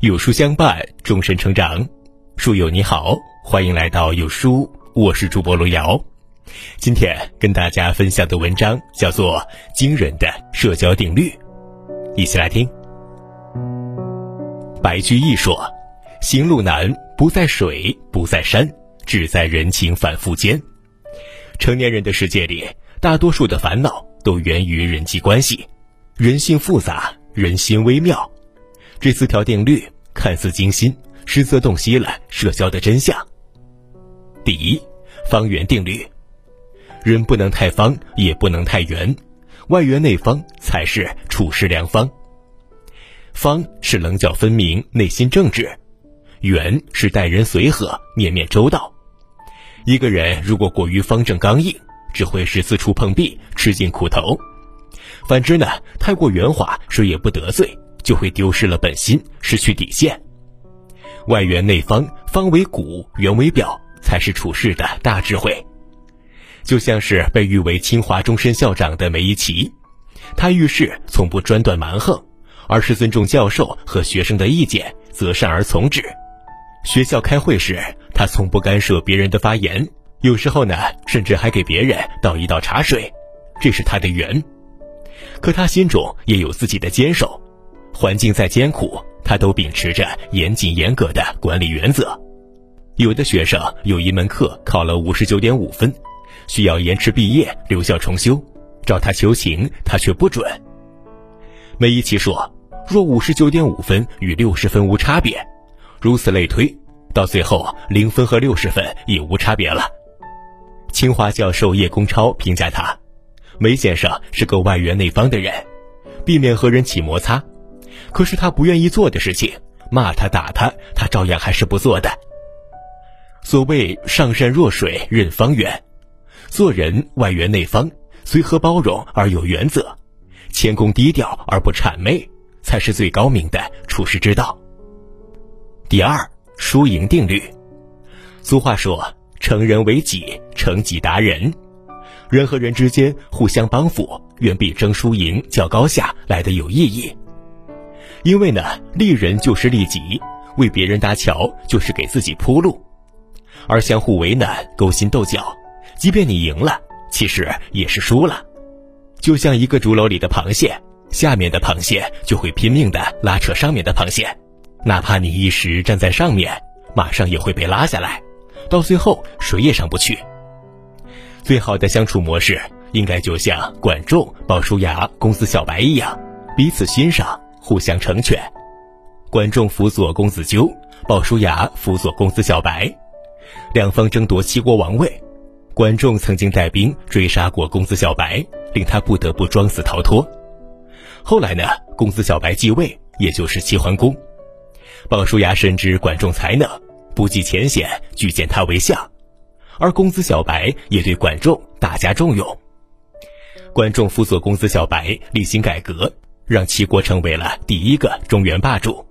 有书相伴，终身成长。书友你好，欢迎来到有书，我是主播罗瑶。今天跟大家分享的文章叫做《惊人的社交定律》，一起来听。白居易说：“行路难，不在水，不在山，只在人情反复间。”成年人的世界里，大多数的烦恼都源于人际关系。人性复杂，人心微妙。这四条定律看似精心，实则洞悉了社交的真相。第一，方圆定律。人不能太方，也不能太圆，外圆内方才是处事良方。方是棱角分明，内心正直；圆是待人随和，面面周到。一个人如果过于方正刚硬，只会是四处碰壁，吃尽苦头；反之呢，太过圆滑，谁也不得罪，就会丢失了本心，失去底线。外圆内方，方为骨，圆为表，才是处事的大智慧。就像是被誉为清华终身校长的梅贻琦，他遇事从不专断蛮横，而是尊重教授和学生的意见，择善而从之。学校开会时，他从不干涉别人的发言，有时候呢，甚至还给别人倒一倒茶水，这是他的圆。可他心中也有自己的坚守，环境再艰苦，他都秉持着严谨严格的管理原则。有的学生有一门课考了五十九点五分。需要延迟毕业、留校重修，找他求情，他却不准。梅贻琦说：“若五十九点五分与六十分无差别，如此类推，到最后零分和六十分也无差别了。”清华教授叶公超评价他：“梅先生是个外圆内方的人，避免和人起摩擦。可是他不愿意做的事情，骂他打他，他照样还是不做的。所谓上善若水，任方圆。”做人外圆内方，随和包容而有原则，谦恭低调而不谄媚，才是最高明的处世之道。第二，输赢定律。俗话说：“成人为己，成己达人。”人和人之间互相帮扶，远比争输赢、较高下来的有意义。因为呢，利人就是利己，为别人搭桥就是给自己铺路，而相互为难、勾心斗角。即便你赢了，其实也是输了。就像一个竹篓里的螃蟹，下面的螃蟹就会拼命的拉扯上面的螃蟹，哪怕你一时站在上面，马上也会被拉下来，到最后谁也上不去。最好的相处模式，应该就像管仲、鲍叔牙、公子小白一样，彼此欣赏，互相成全。管仲辅佐公子纠，鲍叔牙辅佐公子小白，两方争夺齐国王位。管仲曾经带兵追杀过公子小白，令他不得不装死逃脱。后来呢，公子小白继位，也就是齐桓公。鲍叔牙深知管仲才能，不计前嫌，举荐他为相。而公子小白也对管仲大加重用。管仲辅佐公子小白，厉行改革，让齐国成为了第一个中原霸主。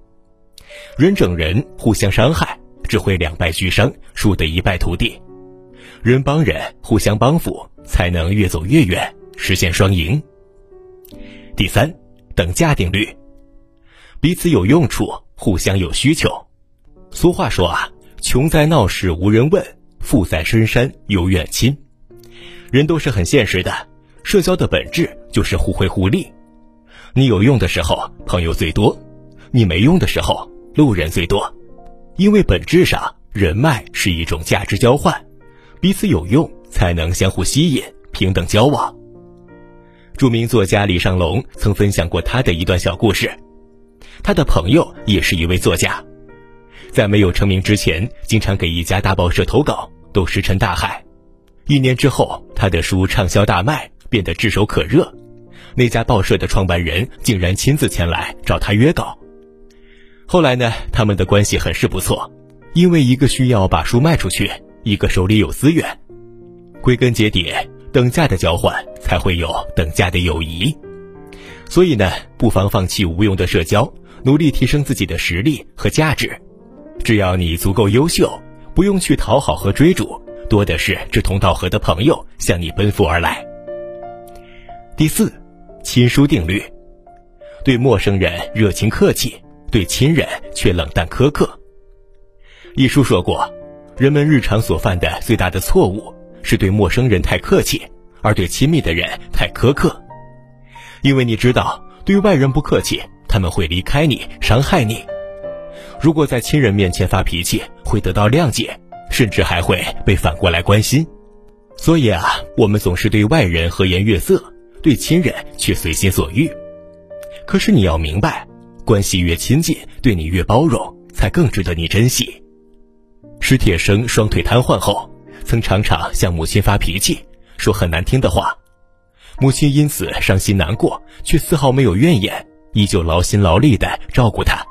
人整人，互相伤害，只会两败俱伤，输得一败涂地。人帮人，互相帮扶，才能越走越远，实现双赢。第三，等价定律，彼此有用处，互相有需求。俗话说啊，穷在闹市无人问，富在深山有远亲。人都是很现实的，社交的本质就是互惠互利。你有用的时候，朋友最多；你没用的时候，路人最多。因为本质上，人脉是一种价值交换。彼此有用，才能相互吸引，平等交往。著名作家李尚龙曾分享过他的一段小故事。他的朋友也是一位作家，在没有成名之前，经常给一家大报社投稿，都石沉大海。一年之后，他的书畅销大卖，变得炙手可热。那家报社的创办人竟然亲自前来找他约稿。后来呢，他们的关系很是不错，因为一个需要把书卖出去。一个手里有资源，归根结底，等价的交换才会有等价的友谊。所以呢，不妨放弃无用的社交，努力提升自己的实力和价值。只要你足够优秀，不用去讨好和追逐，多的是志同道合的朋友向你奔赴而来。第四，亲疏定律，对陌生人热情客气，对亲人却冷淡苛刻。一书说过，人们日常所犯的最大的错误是对陌生人太客气，而对亲密的人太苛刻。因为你知道，对外人不客气，他们会离开你，伤害你；如果在亲人面前发脾气，会得到谅解，甚至还会被反过来关心。所以啊，我们总是对外人和颜悦色，对亲人却随心所欲。可是你要明白，关系越亲近，对你越包容，才更值得你珍惜。史铁生双腿瘫痪后，曾常常向母亲发脾气，说很难听的话。母亲因此伤心难过，却丝毫没有怨言，依旧劳心劳力地照顾他。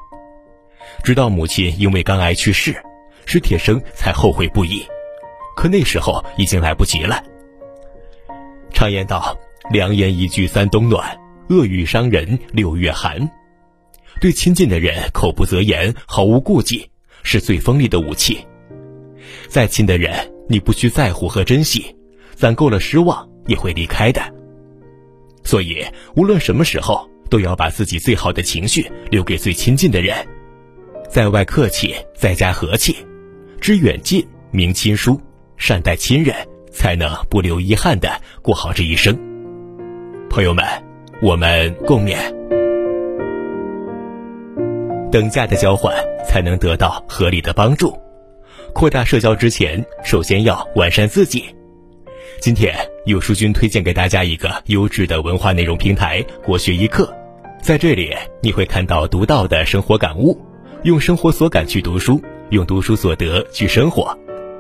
直到母亲因为肝癌去世，史铁生才后悔不已。可那时候已经来不及了。常言道：“良言一句三冬暖，恶语伤人六月寒。”对亲近的人口不择言，毫无顾忌，是最锋利的武器。再亲的人，你不需在乎和珍惜，攒够了失望也会离开的。所以，无论什么时候，都要把自己最好的情绪留给最亲近的人，在外客气，在家和气，知远近，明亲疏。善待亲人，才能不留遗憾的过好这一生。朋友们，我们共勉。等价的交换，才能得到合理的帮助。扩大社交之前，首先要完善自己。今天，有书君推荐给大家一个优质的文化内容平台——国学一课。在这里，你会看到独到的生活感悟，用生活所感去读书，用读书所得去生活。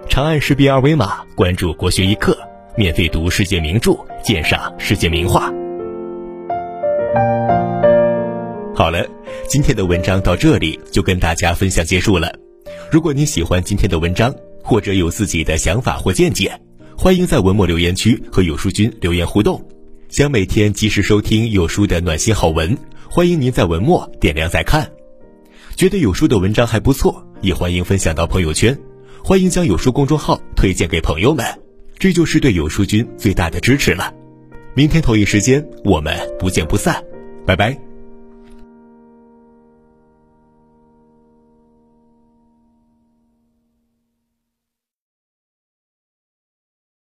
长按识别二维码，关注国学一课，免费读世界名著，鉴赏世界名画。好了，今天的文章到这里就跟大家分享结束了。如果你喜欢今天的文章，或者有自己的想法或见解，欢迎在文末留言区和有书君留言互动。想每天及时收听有书的暖心好文，欢迎您在文末点亮再看。觉得有书的文章还不错，也欢迎分享到朋友圈。欢迎将有书公众号推荐给朋友们，这就是对有书君最大的支持了。明天同一时间，我们不见不散，拜拜。